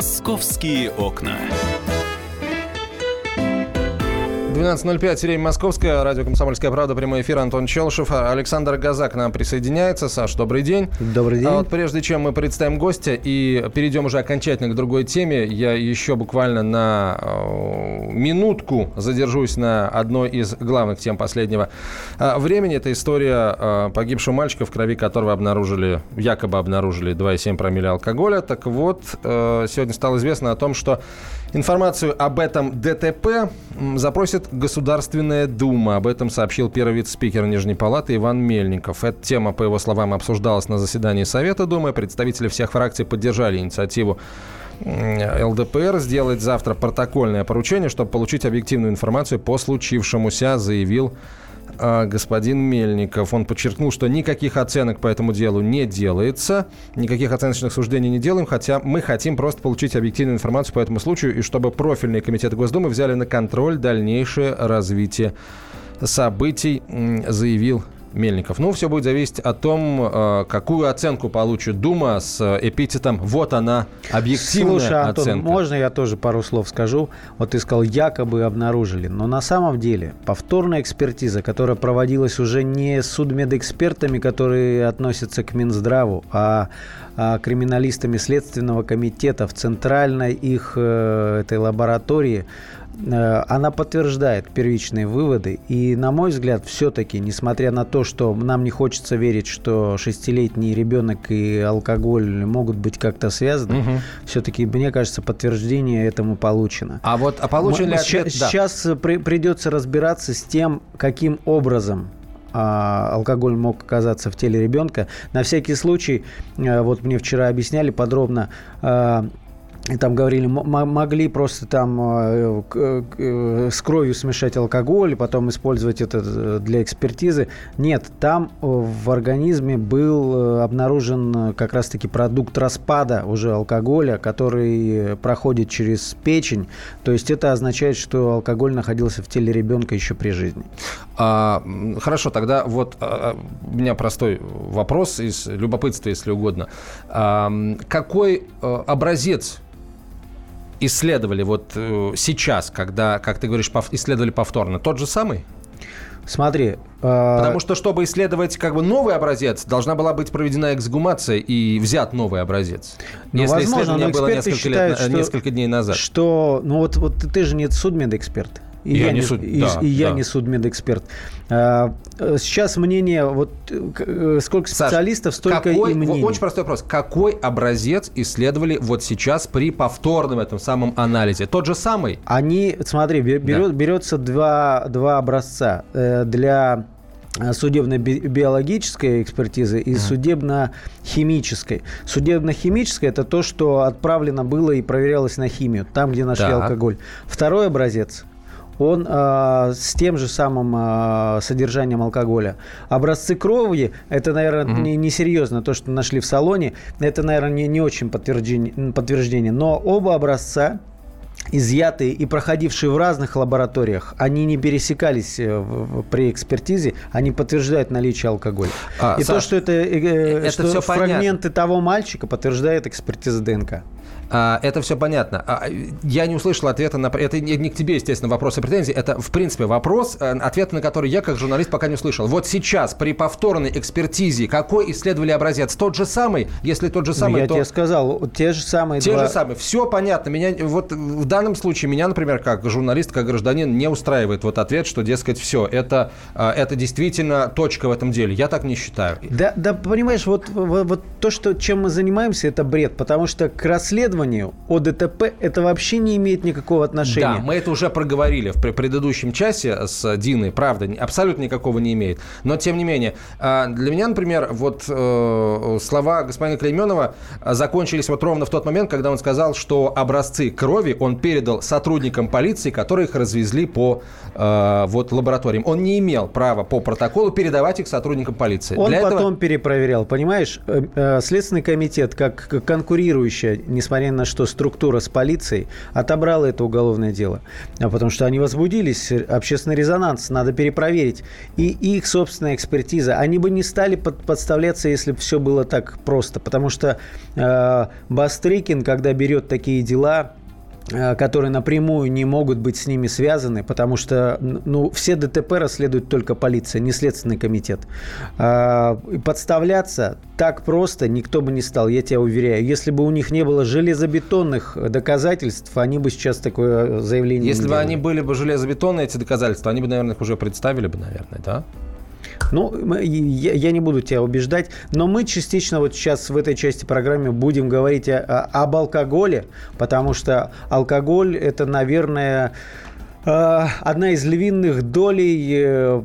Московские окна. 12.05, время московское, радио «Комсомольская правда», прямой эфир, Антон Челшев. Александр Газак к нам присоединяется. Саш, добрый день. Добрый день. А вот прежде чем мы представим гостя и перейдем уже окончательно к другой теме, я еще буквально на э, минутку задержусь на одной из главных тем последнего э, времени. Это история э, погибшего мальчика, в крови которого обнаружили, якобы обнаружили 2,7 промилле алкоголя. Так вот, сегодня стало известно о том, что информацию об этом ДТП запросит Государственная Дума. Об этом сообщил первый вице-спикер Нижней Палаты Иван Мельников. Эта тема, по его словам, обсуждалась на заседании Совета Думы. Представители всех фракций поддержали инициативу ЛДПР сделать завтра протокольное поручение, чтобы получить объективную информацию по случившемуся, заявил а, господин Мельников. Он подчеркнул, что никаких оценок по этому делу не делается, никаких оценочных суждений не делаем, хотя мы хотим просто получить объективную информацию по этому случаю и чтобы профильные комитеты Госдумы взяли на контроль дальнейшее развитие событий, заявил Мельников. Ну, все будет зависеть от том, э, какую оценку получит Дума с эпитетом «вот она, объективная Слушай, Антон, оценка». можно я тоже пару слов скажу? Вот ты сказал, якобы обнаружили. Но на самом деле повторная экспертиза, которая проводилась уже не судмедэкспертами, которые относятся к Минздраву, а, а криминалистами Следственного комитета в центральной их э, этой лаборатории, Э, она подтверждает первичные выводы. И, на мой взгляд, все-таки, несмотря на то, что нам не хочется верить, что шестилетний ребенок и алкоголь могут быть как-то связаны, угу. все-таки, мне кажется, подтверждение этому получено. А вот а получен ли ответ? Сейчас, да. сейчас при, придется разбираться с тем, каким образом а, алкоголь мог оказаться в теле ребенка. На всякий случай, э, вот мне вчера объясняли подробно, и там говорили, могли просто там э, э, с кровью смешать алкоголь, потом использовать это э, для экспертизы. Нет, там в организме был обнаружен как раз-таки продукт распада уже алкоголя, который проходит через печень. То есть это означает, что алкоголь находился в теле ребенка еще при жизни. А, хорошо, тогда вот а, у меня простой вопрос из любопытства, если угодно. А, какой образец исследовали вот э, сейчас, когда, как ты говоришь, исследовали повторно, тот же самый? Смотри. Э... Потому что, чтобы исследовать как бы новый образец, должна была быть проведена эксгумация и взят новый образец. Ну, Если возможно, исследование было несколько, считают, лет, что, несколько дней назад. Что, ну вот, вот ты же не судмедэксперт. И я, я не, суд... и, да, и я да. не судмедэксперт. А, сейчас мнение, вот э, сколько специалистов, Саш, столько какой, и мнений. Очень простой вопрос. Какой образец исследовали вот сейчас при повторном этом самом анализе? Тот же самый? Они, смотри, берет, да. берется два, два образца э, для судебно-биологической экспертизы и uh-huh. судебно-химической. Судебно-химическая – это то, что отправлено было и проверялось на химию, там, где нашли так. алкоголь. Второй образец он э, с тем же самым э, содержанием алкоголя. Образцы крови, это, наверное, mm-hmm. не, не серьезно, то, что нашли в салоне, это, наверное, не, не очень подтверждение, подтверждение. Но оба образца изъятые и проходившие в разных лабораториях, они не пересекались э, при экспертизе, они подтверждают наличие алкоголя. А, и Саш, то, что это, э, э, это что все фрагменты понятно. того мальчика, подтверждает экспертиза ДНК. А, это все понятно. А, я не услышал ответа на... Это не к тебе, естественно, вопрос и претензии. Это, в принципе, вопрос, э, ответ на который я, как журналист, пока не услышал. Вот сейчас, при повторной экспертизе, какой исследовали образец? Тот же самый? Если тот же самый, ну, я то... тебе сказал, те же самые Те два... же самые. Все понятно. Меня, вот в данном случае меня, например, как журналист, как гражданин, не устраивает вот ответ, что, дескать, все, это, э, это действительно точка в этом деле. Я так не считаю. Да, да понимаешь, вот, вот, вот то, что, чем мы занимаемся, это бред, потому что к расследованию о ДТП это вообще не имеет никакого отношения. Да, мы это уже проговорили в предыдущем часе с Диной, правда, абсолютно никакого не имеет. Но, тем не менее, а, для меня, например, вот э, слова господина Клейменова закончились вот ровно в тот момент, когда он сказал, что образцы крови он передал сотрудникам полиции, которые их развезли по э, вот лабораториям. Он не имел права по протоколу передавать их сотрудникам полиции. Он для потом этого... перепроверял, понимаешь? Э, Следственный комитет, как конкурирующая, несмотря несмотря на что структура с полицией отобрала это уголовное дело. А потому что они возбудились, общественный резонанс, надо перепроверить. И их собственная экспертиза. Они бы не стали под, подставляться, если бы все было так просто. Потому что э, Бастрыкин, когда берет такие дела, Э, которые напрямую не могут быть с ними связаны, потому что ну, все ДТП расследует только полиция, не Следственный комитет. А, подставляться так просто никто бы не стал, я тебя уверяю. Если бы у них не было железобетонных доказательств, они бы сейчас такое заявление Если бы делали. они были бы железобетонные, эти доказательства, они бы, наверное, их уже представили бы, наверное, да? Ну, я, я не буду тебя убеждать, но мы частично вот сейчас в этой части программы будем говорить о, об алкоголе, потому что алкоголь это, наверное, одна из львиных долей э,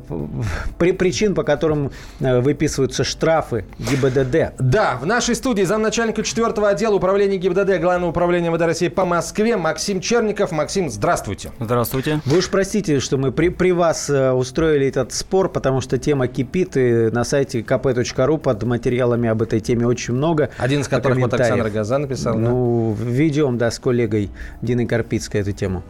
причин, по которым э, выписываются штрафы ГИБДД. Да, в нашей студии замначальника 4 отдела управления ГИБДД Главного управления МВД России по Москве Максим Черников. Максим, здравствуйте. Здравствуйте. Вы уж простите, что мы при, при вас устроили этот спор, потому что тема кипит, и на сайте kp.ru под материалами об этой теме очень много. Один из которых вот Александр Газа написал. Ну, да? ведем, да, с коллегой Диной Карпицкой эту тему.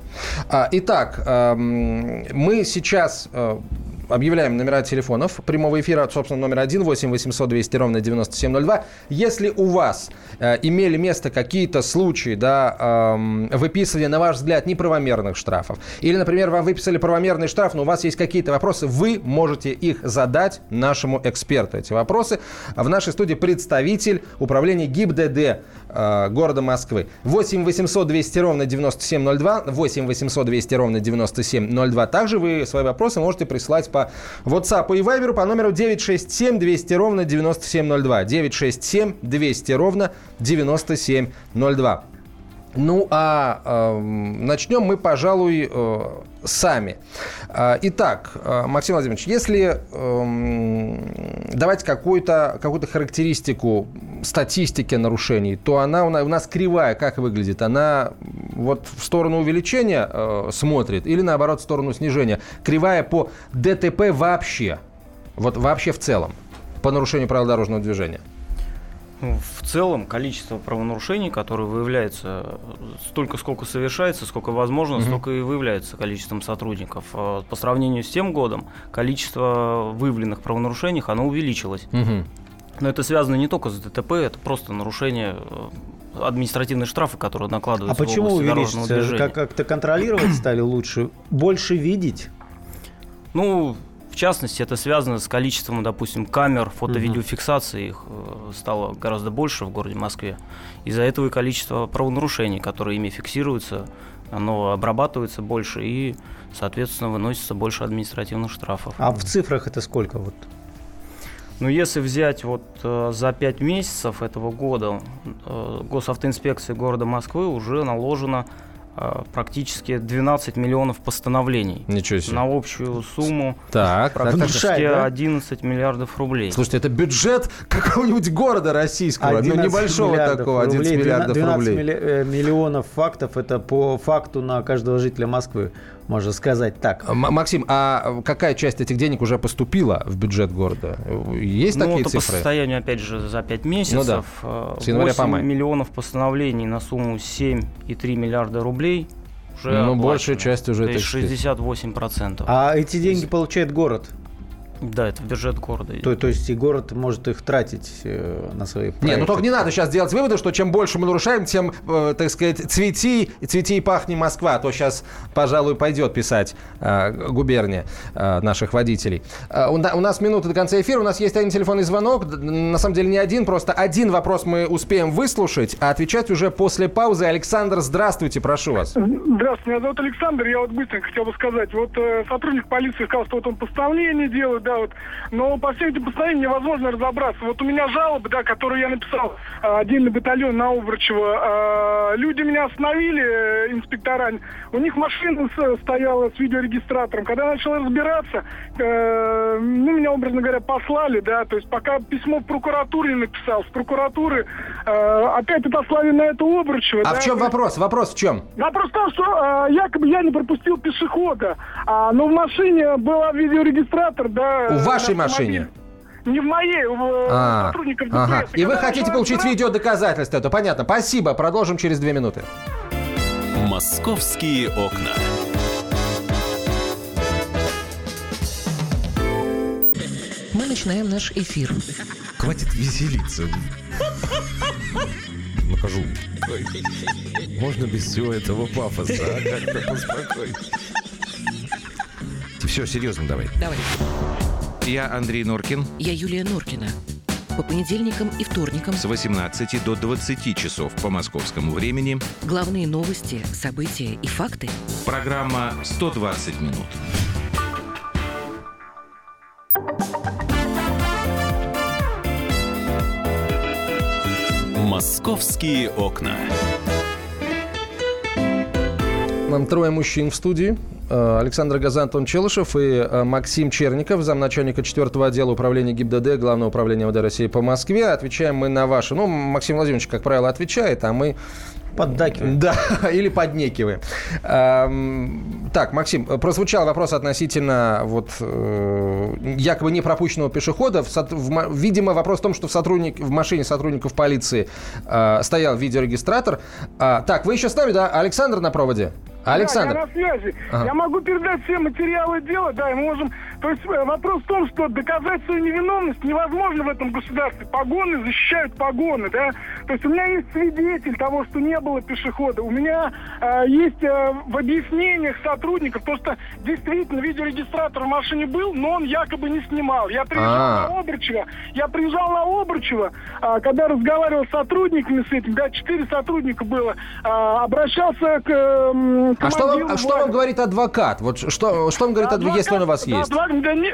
А, итак, Эм, мы сейчас э, объявляем номера телефонов прямого эфира, собственно, номер 1 8 800 200 ровно 9702. Если у вас э, имели место какие-то случаи, да, э, выписывания, на ваш взгляд, неправомерных штрафов, или, например, вам выписали правомерный штраф, но у вас есть какие-то вопросы, вы можете их задать нашему эксперту. Эти вопросы в нашей студии представитель управления ГИБДД э, города Москвы. 8 800 200 ровно 9702, 8 800 200 ровно 9702. Также вы свои вопросы можете присылать по WhatsApp и Viber по номеру 967 200 ровно 9702. 967 200 ровно 9702. Ну а э, начнем мы, пожалуй, э, сами. Э, итак, э, Максим Владимирович, если э, давать какую-то какую характеристику статистики нарушений, то она у нас кривая, как выглядит? Она вот в сторону увеличения э, смотрит или наоборот в сторону снижения? Кривая по ДТП вообще, вот вообще в целом, по нарушению правил дорожного движения – в целом количество правонарушений, которые выявляются, столько, сколько совершается, сколько возможно, угу. столько и выявляется количеством сотрудников. А по сравнению с тем годом, количество выявленных правонарушений, оно увеличилось. Угу. Но это связано не только с ДТП, это просто нарушение э, административные штрафы, которые накладываются а почему увеличится? Как- как-то контролировать стали лучше? Больше видеть? Ну, в частности, это связано с количеством, допустим, камер фото-видеофиксации. Их э, стало гораздо больше в городе Москве. Из-за этого и количество правонарушений, которые ими фиксируются, оно обрабатывается больше и, соответственно, выносится больше административных штрафов. А в цифрах это сколько вот? Ну, если взять вот э, за 5 месяцев этого года, э, госавтоинспекции города Москвы уже наложено практически 12 миллионов постановлений. Ничего себе. На общую сумму так, практически так, так, 11 да? миллиардов рублей. Слушайте, это бюджет какого-нибудь города российского, ну небольшого такого, 11 рублей, миллиардов 12 рублей. 12 э, миллионов фактов, это по факту на каждого жителя Москвы можно сказать так. Максим, а какая часть этих денег уже поступила в бюджет города? Есть ну, такие цифры? по состоянию, опять же, за 5 месяцев. Ну, да. Э, С января 8 по май. миллионов постановлений на сумму 7,3 миллиарда рублей уже Ну, большая часть уже... То есть 68%. А эти деньги получает город? Да, это в бюджет города. То, то есть и город может их тратить э, на свои проекты. Не, ну только не надо сейчас делать выводы, что чем больше мы нарушаем, тем, э, так сказать, цвети, цвети и пахни Москва. А то сейчас, пожалуй, пойдет писать э, губерния э, наших водителей. Э, у, у нас минута до конца эфира, у нас есть один телефонный звонок. На самом деле не один, просто один вопрос мы успеем выслушать, а отвечать уже после паузы. Александр, здравствуйте, прошу вас. Здравствуйте, меня зовут Александр. Я вот быстренько хотел бы сказать. Вот э, сотрудник полиции сказал, что вот он постановление делает, да, вот. Но по всем этим постановлениям невозможно разобраться. Вот у меня жалоба, да, которую я написал а, отдельный батальон на Обрачево. А, люди меня остановили, э, инспектора. У них машина стояла с видеорегистратором. Когда я начал разбираться, э, ну, меня, образно говоря, послали, да, то есть пока письмо в прокуратуре написал, с прокуратуры э, опять отослали на это Обрачево. А да, в чем вопрос? Вопрос в чем? Вопрос в том, что якобы я не пропустил пешехода, а, но в машине был видеорегистратор, да, у вашей машине? не в моей, в а, сотрудников ДПС. Ага. И, и вы хотите получить раз... видео доказательства, это понятно. Спасибо, продолжим через две минуты. Московские окна. Мы начинаем наш эфир. Хватит веселиться. Накажу. Можно без всего этого пафоса, а? Как-то поспокойнее. Все, серьезно давай. Давай. Я Андрей Норкин. Я Юлия Норкина. По понедельникам и вторникам с 18 до 20 часов по московскому времени. Главные новости, события и факты. Программа «120 минут». «Московские окна». Нам трое мужчин в студии. Э, Александр Газан, Антон Челышев и э, Максим Черников, замначальника 4 отдела управления ГИБДД, Главного управления МВД России по Москве. Отвечаем мы на ваши. Ну, Максим Владимирович, как правило, отвечает, а мы Поддакиваем. Да, или поднекиваем. Так, Максим, прозвучал вопрос относительно вот э, якобы не пропущенного пешехода. Видимо, вопрос в том, что в, сотрудник, в машине сотрудников полиции стоял видеорегистратор. А, так, вы еще с нами, да? Александр на проводе? Александр. Да, я на связи. Ага. Я могу передать все материалы дела, да, и мы можем... То есть э, вопрос в том, что доказать свою невиновность невозможно в этом государстве. Погоны защищают погоны, да. То есть у меня есть свидетель того, что не было пешехода. У меня э, есть э, в объяснениях сотрудников, то, что действительно видеорегистратор в машине был, но он якобы не снимал. Я приезжал А-а-а. на Обручево, я приезжал на Обручево, э, когда разговаривал с сотрудниками с этим, да, четыре сотрудника было, э, обращался к э, а что, вам, а что вам говорит адвокат? Вот что, что он говорит, адвокат, если он у вас есть? Адвокат, да не,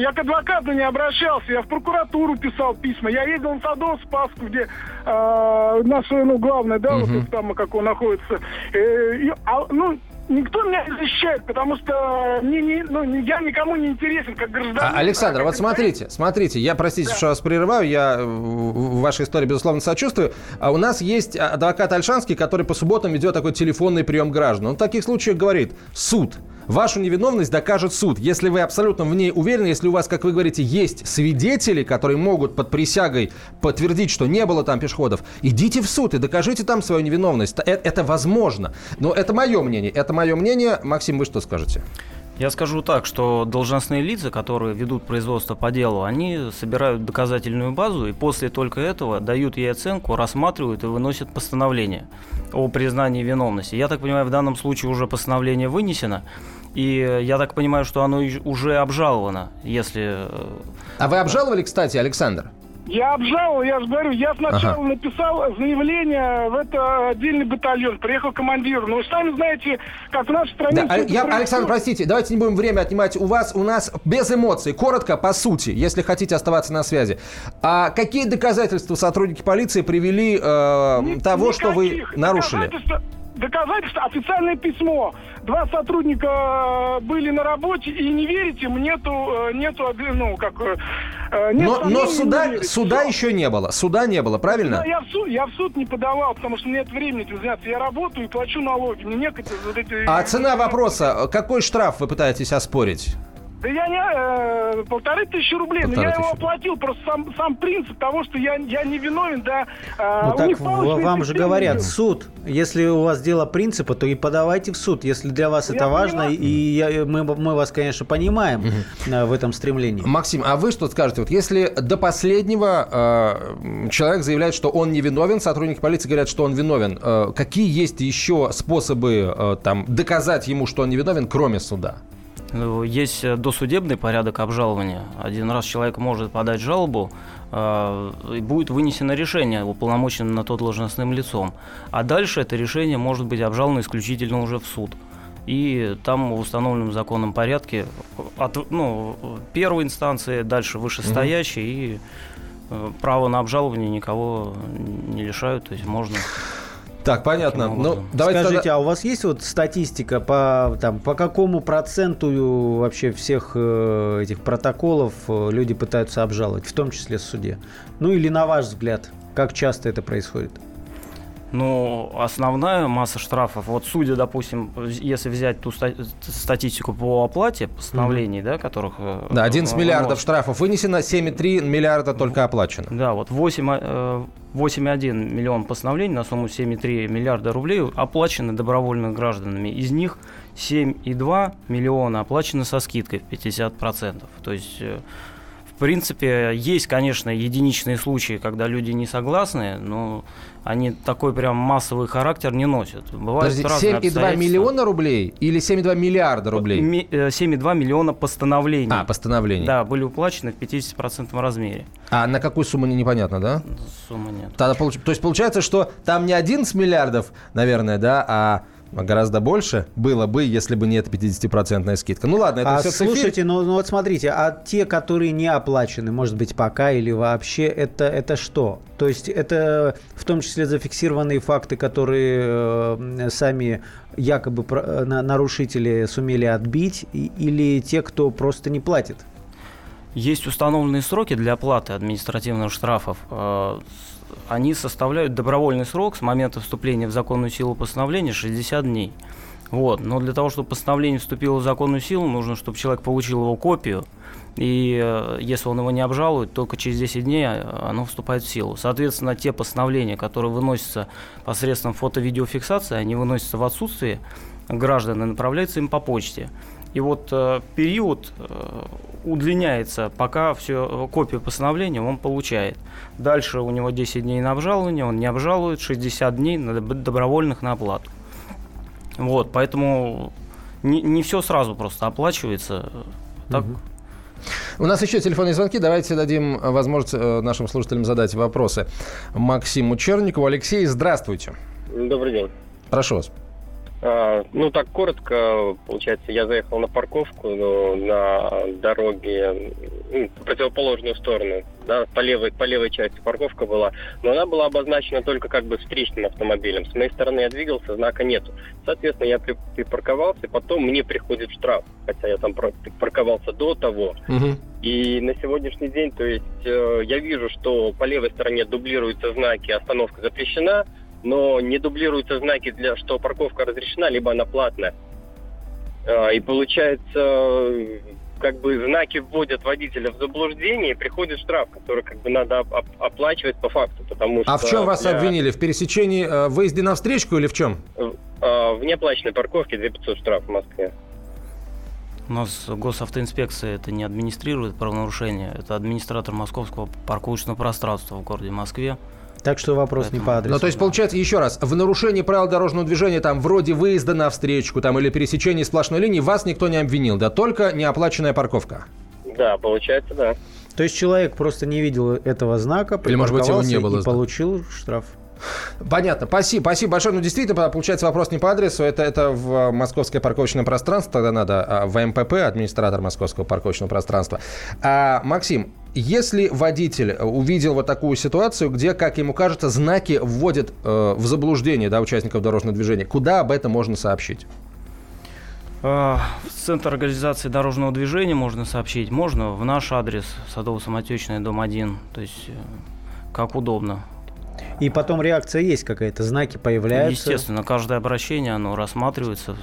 я к адвокату не обращался, я в прокуратуру писал письма. Я ездил в Садов, Спаску, где э, наша, ну, главное, да, угу. вот там, как он находится. Э, и, а, ну, никто меня не защищает, потому что не, не, ну, я никому не интересен как гражданин. А, Александр, а вот смотрите, смотрите, я, простите, да. что вас прерываю, я в вашей истории, безусловно, сочувствую. А у нас есть адвокат Альшанский, который по субботам ведет такой телефонный прием граждан. Он в таких случаях говорит, суд – Вашу невиновность докажет суд. Если вы абсолютно в ней уверены, если у вас, как вы говорите, есть свидетели, которые могут под присягой подтвердить, что не было там пешеходов, идите в суд и докажите там свою невиновность. Это, это возможно. Но это мое мнение. Это мое мнение. Максим, вы что скажете? Я скажу так, что должностные лица, которые ведут производство по делу, они собирают доказательную базу и после только этого дают ей оценку, рассматривают и выносят постановление о признании виновности. Я так понимаю, в данном случае уже постановление вынесено, и я так понимаю, что оно уже обжаловано, если... Э, а вы обжаловали, кстати, Александр? Я обжаловал, я же говорю, я сначала ага. написал заявление в это отдельный батальон, приехал командир. Но вы сами знаете, как в нашей стране... Да, я, Александр, простите, давайте не будем время отнимать. У вас, у нас без эмоций, коротко, по сути, если хотите оставаться на связи. А какие доказательства сотрудники полиции привели э, Ни, того, что вы нарушили? доказательства, официальное письмо. Два сотрудника э, были на работе, и не верите, нету, э, нету, ну, как... Э, нет но но суда, суда еще не было, суда не было, правильно? Да, я в, суд, я в суд не подавал, потому что нет времени этим заняться. Я работаю и плачу налоги, мне некогда вот эти... А цена вопроса, какой штраф вы пытаетесь оспорить? Да я не... Э, полторы тысячи рублей. Полторы но я его оплатил. Просто сам, сам принцип того, что я, я не виновен, да. Э, ну так вам же говорят, суд. Если у вас дело принципа, то и подавайте в суд. Если для вас я это понимаю. важно, и я, мы, мы вас, конечно, понимаем угу. в этом стремлении. Максим, а вы что скажете? Вот если до последнего э, человек заявляет, что он не виновен, сотрудники полиции говорят, что он виновен, э, какие есть еще способы э, там доказать ему, что он не виновен, кроме суда? Ну, есть э, досудебный порядок обжалования. Один раз человек может подать жалобу, э, и будет вынесено решение уполномоченным на то должностным лицом. А дальше это решение может быть обжаловано исключительно уже в суд. И там в установленном законном порядке от ну, первой инстанции, дальше вышестоящей, mm и э, право на обжалование никого не лишают, то есть можно так, понятно. Ну, давайте Скажите, тогда... а у вас есть вот статистика по, там, по какому проценту вообще всех э, этих протоколов э, люди пытаются обжаловать, в том числе в суде? Ну или на ваш взгляд, как часто это происходит? Ну, основная масса штрафов, вот судя, допустим, если взять ту статистику по оплате постановлений, mm-hmm. да, которых... Э, да, 11 ну, миллиардов штрафов вынесено, 7,3 миллиарда только оплачено. Да, вот 8, 8,1 миллион постановлений на сумму 7,3 миллиарда рублей оплачены добровольно гражданами. Из них 7,2 миллиона оплачены со скидкой в 50%. То есть э, в принципе, есть, конечно, единичные случаи, когда люди не согласны, но они такой прям массовый характер не носят. Бывают Подожди, 7,2 миллиона рублей или 7,2 миллиарда рублей? 7,2 э, миллиона постановлений. А, постановлений. Да, были уплачены в 50% размере. А на какую сумму непонятно, да? Сумма нет. Тогда, то есть получается, что там не 11 миллиардов, наверное, да, а гораздо больше было бы, если бы не эта 50% скидка. Ну ладно, это а все Слушайте, ну, ну вот смотрите, а те, которые не оплачены, может быть, пока или вообще, это, это что? То есть это в том числе зафиксированные факты, которые э, сами якобы про, на, нарушители сумели отбить, и, или те, кто просто не платит? Есть установленные сроки для оплаты административных штрафов. Они составляют добровольный срок с момента вступления в законную силу постановления 60 дней. Вот. Но для того, чтобы постановление вступило в законную силу, нужно, чтобы человек получил его копию, и э, если он его не обжалует, только через 10 дней э, оно вступает в силу. Соответственно, те постановления, которые выносятся посредством фото-видеофиксации, они выносятся в отсутствие граждан и направляются им по почте. И вот э, период э, удлиняется, пока все копию постановления он получает. Дальше у него 10 дней на обжалование, он не обжалует, 60 дней на добровольных на оплату. Вот, поэтому не, не все сразу просто оплачивается. Так, угу. У нас еще телефонные звонки. Давайте дадим возможность э, нашим слушателям задать вопросы. Максиму Черникову. Алексей, здравствуйте. Добрый день. Прошу вас. А, ну, так коротко, получается, я заехал на парковку ну, на дороге ну, в противоположную сторону, да, по левой, по левой части парковка была, но она была обозначена только как бы встречным автомобилем. С моей стороны я двигался, знака нету. Соответственно, я припарковался, потом мне приходит штраф, хотя я там парковался до того. Угу. И на сегодняшний день, то есть, э, я вижу, что по левой стороне дублируются знаки «остановка запрещена», но не дублируются знаки, для, что парковка разрешена, либо она платная. А, и получается, как бы знаки вводят водителя в заблуждение, и приходит штраф, который как бы надо оп- оплачивать по факту, потому что... А в чем вас для... обвинили? В пересечении э, выезде на встречку или в чем? Э, в неоплаченной парковке 2500 штраф в Москве. У нас госавтоинспекция это не администрирует правонарушение, это администратор московского парковочного пространства в городе Москве. Так что вопрос Поэтому... не по адресу. Ну, то есть, получается, еще раз, в нарушении правил дорожного движения, там, вроде выезда на встречку, там, или пересечения сплошной линии, вас никто не обвинил, да, только неоплаченная парковка. Да, получается, да. То есть человек просто не видел этого знака, или, может быть, его не было. И получил штраф. Понятно. Спасибо, спасибо большое. Ну, действительно, получается вопрос не по адресу. Это, это в московское парковочное пространство. Тогда надо а, в МПП, администратор московского парковочного пространства. А, Максим, если водитель увидел вот такую ситуацию, где, как ему кажется, знаки вводят э, в заблуждение да, участников дорожного движения, куда об этом можно сообщить? А, в Центр организации дорожного движения можно сообщить. Можно в наш адрес Садово-Самотечная, дом 1. То есть, э, как удобно. И потом реакция есть какая-то, знаки появляются. Естественно, каждое обращение, оно рассматривается.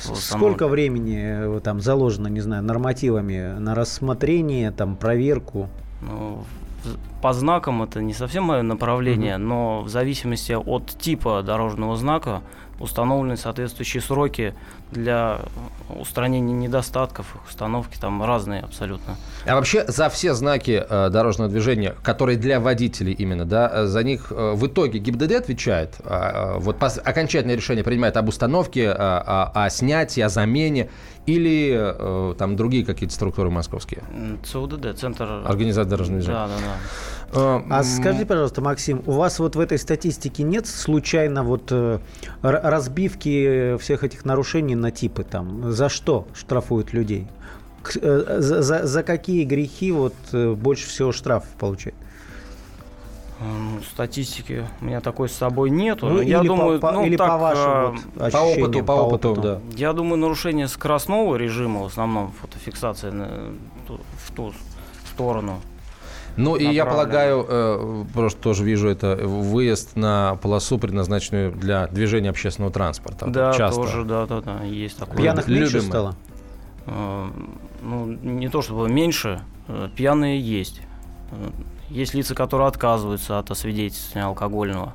Сколько само... времени э, там заложено, не знаю, нормативами на рассмотрение, там, проверку? Ну, по знакам это не совсем мое направление, угу. но в зависимости от типа дорожного знака установлены соответствующие сроки для устранения недостатков, установки там разные абсолютно. А вообще за все знаки э, дорожного движения, которые для водителей именно, да, э, за них э, в итоге ГИБДД отвечает, э, вот пос, окончательное решение принимает об установке, э, о, о снятии, о замене или э, там другие какие-то структуры московские? ЦУДД, Центр... Организации дорожного движения. Да, да, да. А, а скажи, пожалуйста, Максим, у вас вот в этой статистике нет случайно вот э, разбивки всех этих нарушений на типы там? За что штрафуют людей? Э, за, за, за какие грехи вот э, больше всего штрафов получают? Ну, статистики у меня такой с собой нету. Ну, я думаю, по, ну, или так, по вашему вот, по опыту, по, по опыту, опыту, да. Я думаю, нарушение скоростного режима в основном фотофиксация в ту сторону. Ну и я полагаю, э, просто тоже вижу это, выезд на полосу, предназначенную для движения общественного транспорта. Да, Часто. тоже, да, да, да, есть такое. Пьяных меньше стало? Э, ну, не то чтобы меньше, э, пьяные есть. Есть лица, которые отказываются от освидетельствования алкогольного.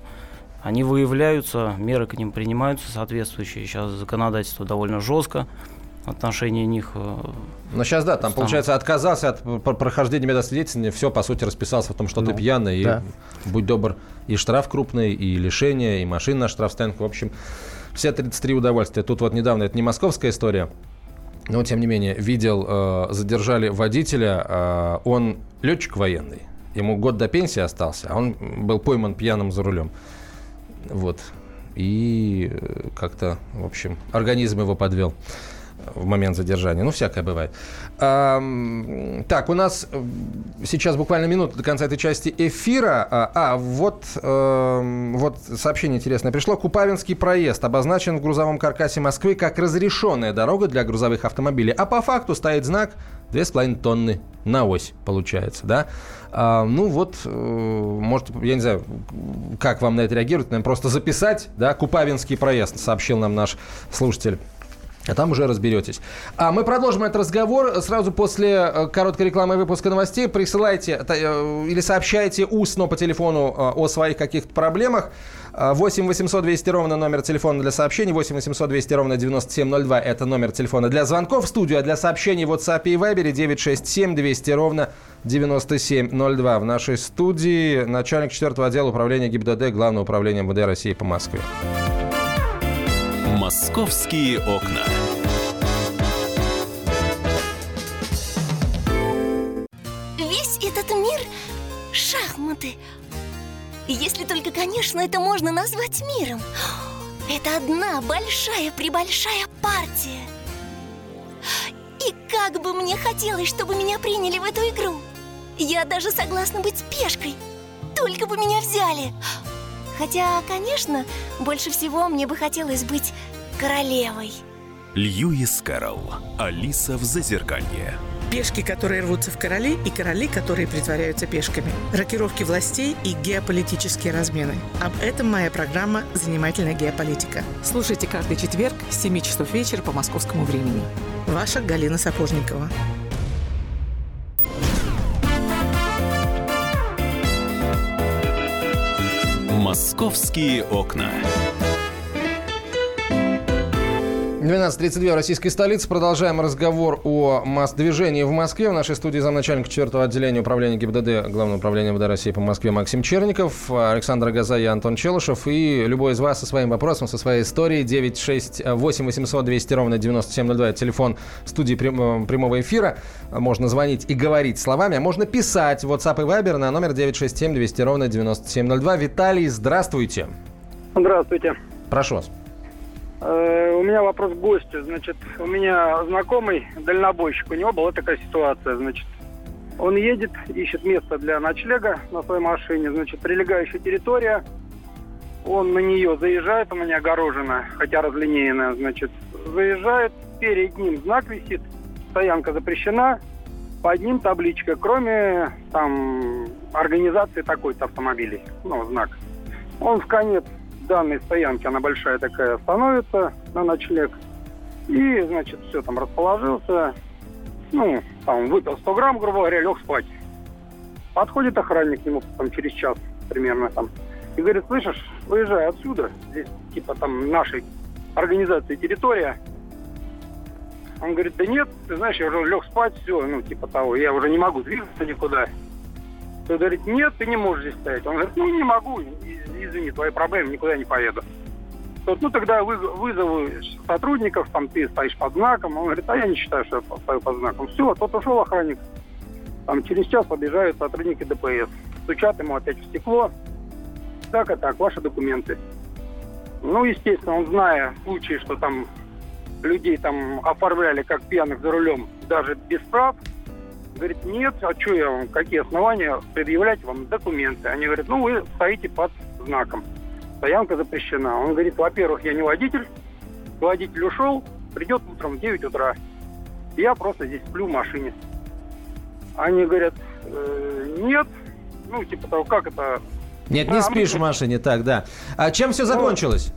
Они выявляются, меры к ним принимаются соответствующие. Сейчас законодательство довольно жестко отношении них. Но сейчас, да, там, там, получается, отказался от прохождения медосвидетельствования, все, по сути, расписался в том, что ну, ты пьяный, да. и, будь добр, и штраф крупный, и лишение, и машина на штрафстоянку. В общем, все 33 удовольствия. Тут вот недавно, это не московская история, но, тем не менее, видел, э, задержали водителя, э, он летчик военный, ему год до пенсии остался, а он был пойман пьяным за рулем. Вот. И э, как-то, в общем, организм его подвел в момент задержания. Ну, всякое бывает. А, так, у нас э, сейчас буквально минута до конца этой части эфира. А, а вот, а, вот сообщение интересное пришло. Купавинский проезд обозначен в грузовом каркасе Москвы как разрешенная дорога для грузовых автомобилей. А по факту стоит знак 2,5 тонны на ось, получается, да? А, ну вот, э, может, я не знаю, как вам на это реагирует, наверное, просто записать, да, Купавинский проезд, сообщил нам наш слушатель. А там уже разберетесь. А мы продолжим этот разговор сразу после э, короткой рекламы выпуска новостей. Присылайте э, или сообщайте устно по телефону э, о своих каких-то проблемах. 8 800 200 ровно номер телефона для сообщений. 8 800 200 ровно 9702 это номер телефона для звонков в студию. А для сообщений в WhatsApp и Viber 967 200 ровно 9702. В нашей студии начальник 4 отдела управления ГИБДД Главного управления МВД России по Москве. «Московские окна». Весь этот мир – шахматы. Если только, конечно, это можно назвать миром. Это одна большая-пребольшая партия. И как бы мне хотелось, чтобы меня приняли в эту игру. Я даже согласна быть пешкой. Только бы меня взяли. Хотя, конечно, больше всего мне бы хотелось быть королевой. Льюис Кэрролл. Алиса в Зазеркалье. Пешки, которые рвутся в короли, и короли, которые притворяются пешками. Рокировки властей и геополитические размены. Об этом моя программа «Занимательная геополитика». Слушайте каждый четверг с 7 часов вечера по московскому времени. Ваша Галина Сапожникова. «Московские окна». 12.32 в российской столице. Продолжаем разговор о масс-движении в Москве. В нашей студии замначальник 4 отделения управления ГИБДД Главного управления МВД России по Москве Максим Черников, Александр Газа и Антон Челышев. И любой из вас со своим вопросом, со своей историей 968 800 200 ровно 9702. Это телефон студии прям, прямого эфира. Можно звонить и говорить словами, а можно писать в WhatsApp и Viber на номер 967 200 ровно 9702. Виталий, здравствуйте. Здравствуйте. Прошу вас. Э, у меня вопрос к гостю. Значит, у меня знакомый дальнобойщик, у него была такая ситуация, значит, он едет, ищет место для ночлега на своей машине, значит, прилегающая территория, он на нее заезжает, у меня огорожена, хотя разлинеянная, значит, заезжает, перед ним знак висит, стоянка запрещена, под ним табличка, кроме там организации такой-то автомобилей, ну, знак. Он в конец данной стоянке, она большая такая, становится на ночлег. И, значит, все там расположился. Ну, там выпил 100 грамм, грубо говоря, лег спать. Подходит охранник к нему там через час примерно там. И говорит, слышишь, выезжай отсюда. Здесь типа там нашей организации территория. Он говорит, да нет, ты знаешь, я уже лег спать, все, ну, типа того, я уже не могу двигаться никуда. Тот говорит, нет, ты не можешь здесь стоять. Он говорит, ну не могу, извини, твои проблемы, никуда не поеду. Тот, ну тогда вы, вызову сотрудников, там ты стоишь под знаком. Он говорит, а я не считаю, что я стою под знаком. Все, тот ушел охранник. Там через час побежают сотрудники ДПС. Стучат ему опять в стекло. Так и так, ваши документы. Ну, естественно, он зная случаи, что там людей там оформляли как пьяных за рулем, даже без прав, Говорит, нет, а что я вам, какие основания предъявлять вам документы? Они говорят, ну вы стоите под знаком. Стоянка запрещена. Он говорит, во-первых, я не водитель, водитель ушел, придет утром в 9 утра. Я просто здесь сплю в машине. Они говорят, э, нет. Ну, типа того, как это... Нет, не а, спишь мы... в машине, так, да. А чем все ну, закончилось?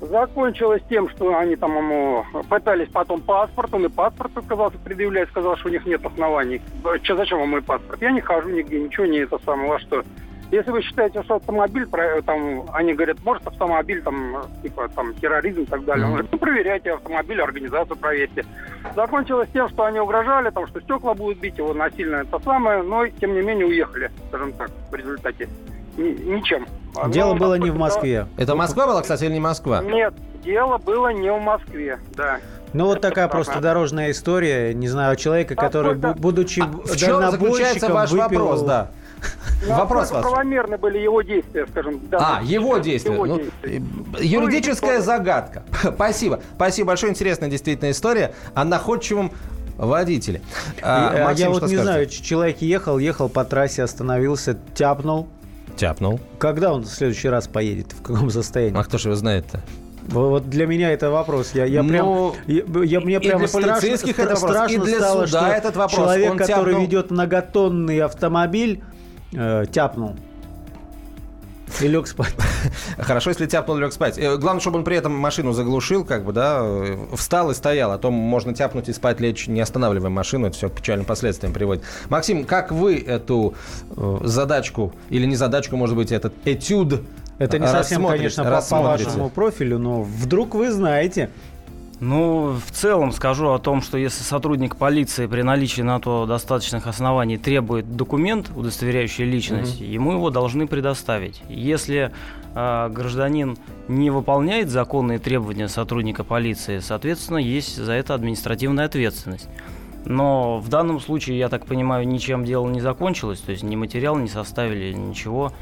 Закончилось тем, что они там ему пытались потом паспорт, он и паспорт отказался предъявлять, сказал, что у них нет оснований. Че, зачем вам мой паспорт? Я не хожу нигде, ничего не это самое, во что. Если вы считаете, что автомобиль, там, они говорят, может автомобиль, там, типа, там, терроризм и так далее. Он говорит, ну, проверяйте автомобиль, организацию проверьте. Закончилось тем, что они угрожали, там, что стекла будут бить его насильно, это самое, но, тем не менее, уехали, скажем так, в результате. Ни, ничем. Дело но, было не в Москве. Это Москва была, кстати, или не Москва? Нет, дело было не в Москве, да. Ну, вот такая просто дорожная история, не знаю, человека, который, будучи а в чем заключается ваш выпил... вопрос, да? Вопрос вас. правомерны были его действия, скажем. Да, а, его действия. Его ну, действия. Юридическая ну, загадка. Спасибо. Спасибо большое. Интересная действительно история о находчивом водителе. А, а Максим, я вот не скажете? знаю, человек ехал, ехал по трассе, остановился, тяпнул. Тяпнул. Когда он в следующий раз поедет? В каком состоянии? А кто же его знает-то? Вот для меня это вопрос. Я, я ну, прям, я, я, мне прям для страшно, это вопрос, страшно и для стало, суда что этот вопрос. человек, Он который тяпнул... ведет многотонный автомобиль, э, тяпнул. И лег спать. Хорошо, если тяпнул, лег спать. Э, главное, чтобы он при этом машину заглушил, как бы, да, э, встал и стоял. А то можно тяпнуть и спать лечь, не останавливая машину. Это все к печальным последствиям приводит. Максим, как вы эту э, задачку, или не задачку, может быть, этот этюд это не совсем, конечно, по, по вашему профилю, но вдруг вы знаете. Ну, в целом скажу о том, что если сотрудник полиции при наличии на то достаточных оснований требует документ, удостоверяющий личность, угу. ему его должны предоставить. Если э, гражданин не выполняет законные требования сотрудника полиции, соответственно, есть за это административная ответственность. Но в данном случае, я так понимаю, ничем дело не закончилось, то есть ни материал не составили, ничего.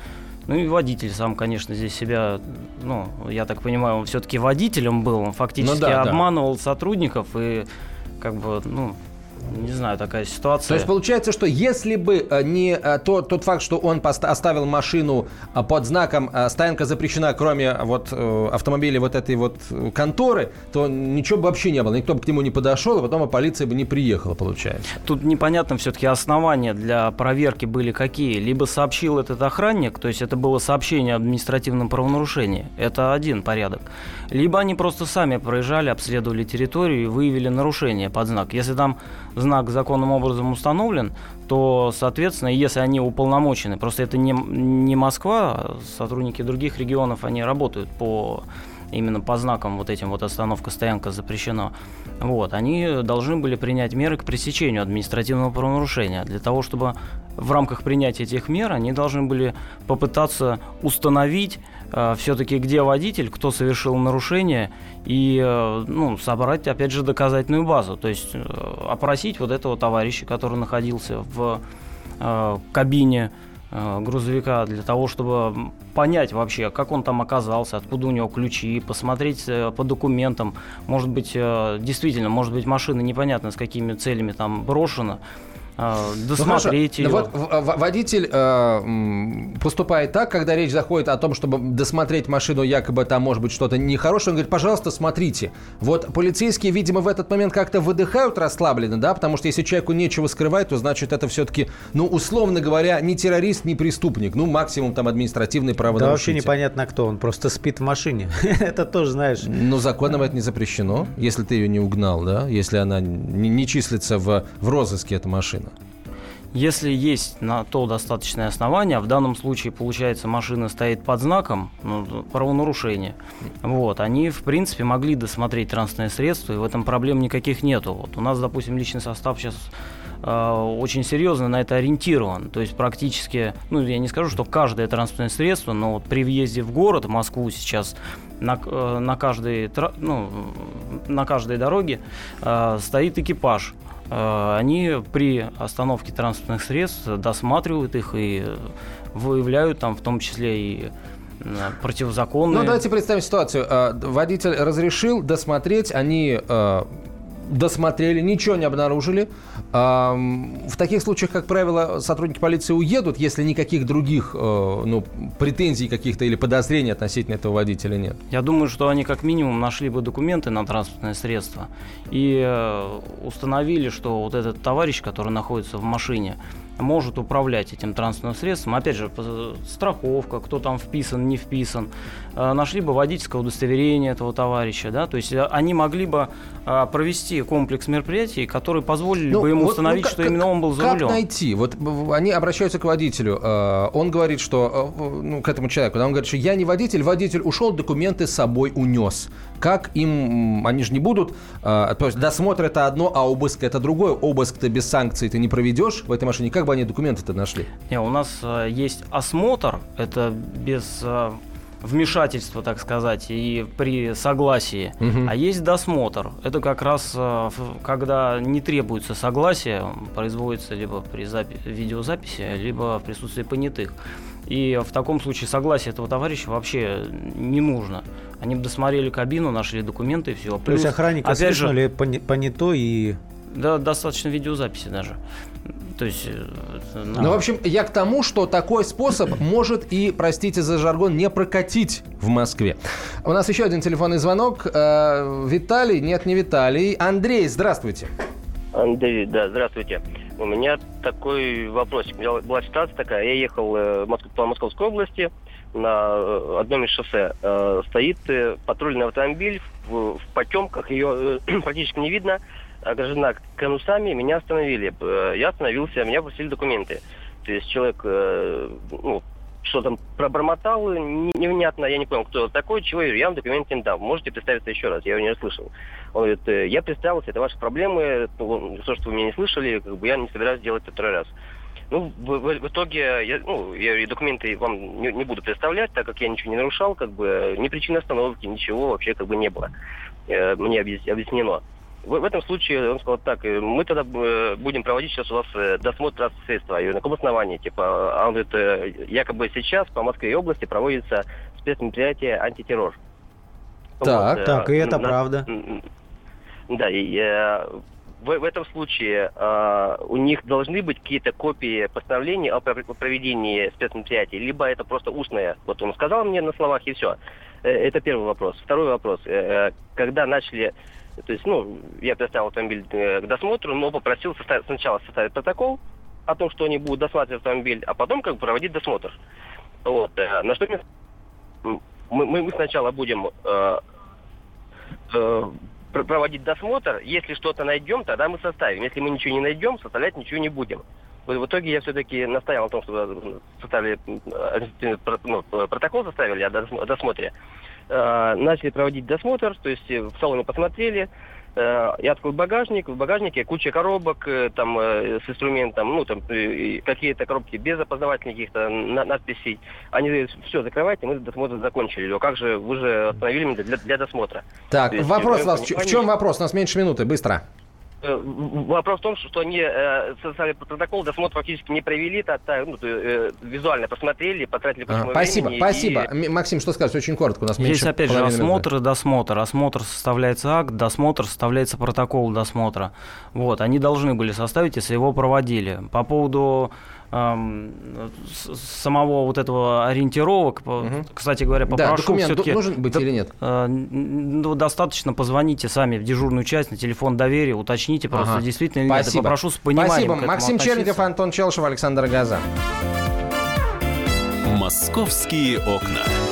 Ну и водитель сам, конечно, здесь себя, ну, я так понимаю, он все-таки водителем был, он фактически ну, да, обманывал да. сотрудников и как бы, ну, не знаю, такая ситуация. То есть получается, что если бы э, не э, то, тот факт, что он оставил машину э, под знаком «стоянка запрещена», кроме вот автомобиля вот этой вот конторы, то ничего бы вообще не было. Никто бы к нему не подошел, и потом полиция бы не приехала, получается. Тут непонятно все-таки основания для проверки были какие. Либо сообщил этот охранник, то есть это было сообщение о административном правонарушении. Это один порядок. Либо они просто сами проезжали, обследовали территорию и выявили нарушение под знак. Если там знак законным образом установлен, то, соответственно, если они уполномочены, просто это не, не Москва, а сотрудники других регионов, они работают по именно по знакам вот этим вот остановка, стоянка запрещена, вот, они должны были принять меры к пресечению административного правонарушения. Для того, чтобы в рамках принятия этих мер они должны были попытаться установить э, все-таки, где водитель, кто совершил нарушение, и э, ну, собрать, опять же, доказательную базу. То есть э, опросить вот этого товарища, который находился в э, кабине грузовика для того, чтобы понять вообще, как он там оказался, откуда у него ключи, посмотреть э, по документам. Может быть, э, действительно, может быть, машина непонятно с какими целями там брошена. А, досмотреть ну, ее. Вот водитель э, поступает так, когда речь заходит о том, чтобы досмотреть машину, якобы там может быть что-то нехорошее, он говорит, пожалуйста, смотрите. Вот полицейские, видимо, в этот момент как-то выдыхают расслабленно, да, потому что если человеку нечего скрывать, то значит это все-таки, ну, условно говоря, не террорист, не преступник, ну, максимум там административный правонарушитель. Да вообще непонятно кто, он просто спит в машине. это тоже, знаешь. Ну, законом это не запрещено, если ты ее не угнал, да, если она не числится в, в розыске, эта машина. Если есть на то достаточное основание, в данном случае, получается, машина стоит под знаком ну, правонарушения, вот, они, в принципе, могли досмотреть транспортное средство, и в этом проблем никаких нету. Вот у нас, допустим, личный состав сейчас э, очень серьезно на это ориентирован. То есть практически, ну, я не скажу, что каждое транспортное средство, но вот при въезде в город, в Москву сейчас, на, э, на, каждой, ну, на каждой дороге э, стоит экипаж они при остановке транспортных средств досматривают их и выявляют там в том числе и э, противозаконные. Ну, давайте представим ситуацию. Э, водитель разрешил досмотреть, они досмотрели, ничего не обнаружили. В таких случаях, как правило, сотрудники полиции уедут, если никаких других э, ну, претензий каких-то или подозрений относительно этого водителя нет. Я думаю, что они как минимум нашли бы документы на транспортное средство и э, установили, что вот этот товарищ, который находится в машине, может управлять этим транспортным средством. Опять же, страховка, кто там вписан, не вписан. Э, нашли бы водительское удостоверение этого товарища, да, то есть э, они могли бы э, провести комплекс мероприятий, которые позволили ну, бы ему вот, установить, ну, как, что именно он был за как рулем. Как найти? Вот они обращаются к водителю, он говорит, что, ну, к этому человеку, он говорит, что я не водитель, водитель ушел, документы с собой унес. Как им, они же не будут, то есть досмотр это одно, а обыск это другое. Обыск ты без санкций ты не проведешь в этой машине. Как бы они документы-то нашли? Не, у нас есть осмотр, это без вмешательство, так сказать, и при согласии. Угу. А есть досмотр. Это как раз э, когда не требуется согласие, производится либо при запи- видеозаписи, либо в присутствии понятых. И в таком случае согласие этого товарища вообще не нужно. Они бы досмотрели кабину, нашли документы и все. Плюс, То есть охранник опять же, понятой и... Да, достаточно видеозаписи даже. То есть... Э, ну, в общем, я к тому, что такой способ может и, простите за жаргон, не прокатить в Москве. У нас еще один телефонный звонок. Э, Виталий? Нет, не Виталий. Андрей, здравствуйте. Андрей, да, здравствуйте. У меня такой вопросик. Была ситуация такая. Я ехал э, по Московской области на одном из шоссе. Стоит патрульный автомобиль в, потемках. Ее практически не видно ограждена конусами, меня остановили. Э, я остановился, меня просили документы. То есть человек э, ну, что там пробормотал, невнятно, я не понял, кто такой, чего, я вам документы не дам. Можете представиться еще раз, я его не услышал. Он говорит, «Э, я представился, это ваши проблемы, ну, то, что вы меня не слышали, как бы я не собираюсь делать это второй раз. Ну, в, в, в итоге, я, ну, я документы вам не, не буду представлять, так как я ничего не нарушал, как бы ни причины остановки, ничего вообще как бы не было. Э, мне объяснено. В, в этом случае он сказал так, э, мы тогда э, будем проводить сейчас у вас э, досмотр средства. Я на каком основании? Типа, а он говорит, якобы сейчас по Москве и области проводится спецмероприятие антитеррор. Так, вот, так, и это на, правда. Да, и э, в, в этом случае э, у них должны быть какие-то копии постановлений о проведении спецмероприятий, либо это просто устное. Вот он сказал мне на словах и все. Это первый вопрос. Второй вопрос. Когда начали то есть, ну, я представил автомобиль э, к досмотру, но попросил составить, сначала составить протокол о том, что они будут досматривать автомобиль, а потом как бы проводить досмотр. Вот. Э, на что мы, мы, мы сначала будем э, э, проводить досмотр. Если что-то найдем, тогда мы составим. Если мы ничего не найдем, составлять ничего не будем. В итоге я все-таки настоял на том, чтобы составили э, ну, протокол составили о досмотре. Э, начали проводить досмотр, то есть в салоне посмотрели, э, я открыл багажник, в багажнике куча коробок там с инструментом, ну там какие-то коробки без опознавательных каких-то надписей. Они говорят, все, закрывайте, мы досмотр закончили. А как же, вы же остановили меня для, для досмотра. Так, есть, вопрос, вас, в чем вопрос? У нас меньше минуты, быстро. Э, вопрос в том, что они э, составили протокол, досмотр фактически не провели, то, то, ну, э, визуально посмотрели, потратили а, Спасибо, времени, спасибо. И... Максим, что скажешь? Очень коротко, у нас Здесь опять же осмотр и досмотр. Осмотр составляется акт, досмотр составляется протокол досмотра. Вот, они должны были составить, если его проводили. По поводу самого вот этого ориентировок. Угу. Кстати говоря, попрошу да, документ все-таки... нужен быть или нет? Э, ну, достаточно позвоните сами в дежурную часть на телефон доверия, уточните просто ага. действительно или Спасибо. нет. попрошу с пониманием Спасибо. Максим относиться. Черников, Антон Челшев, Александр Газа. «Московские окна».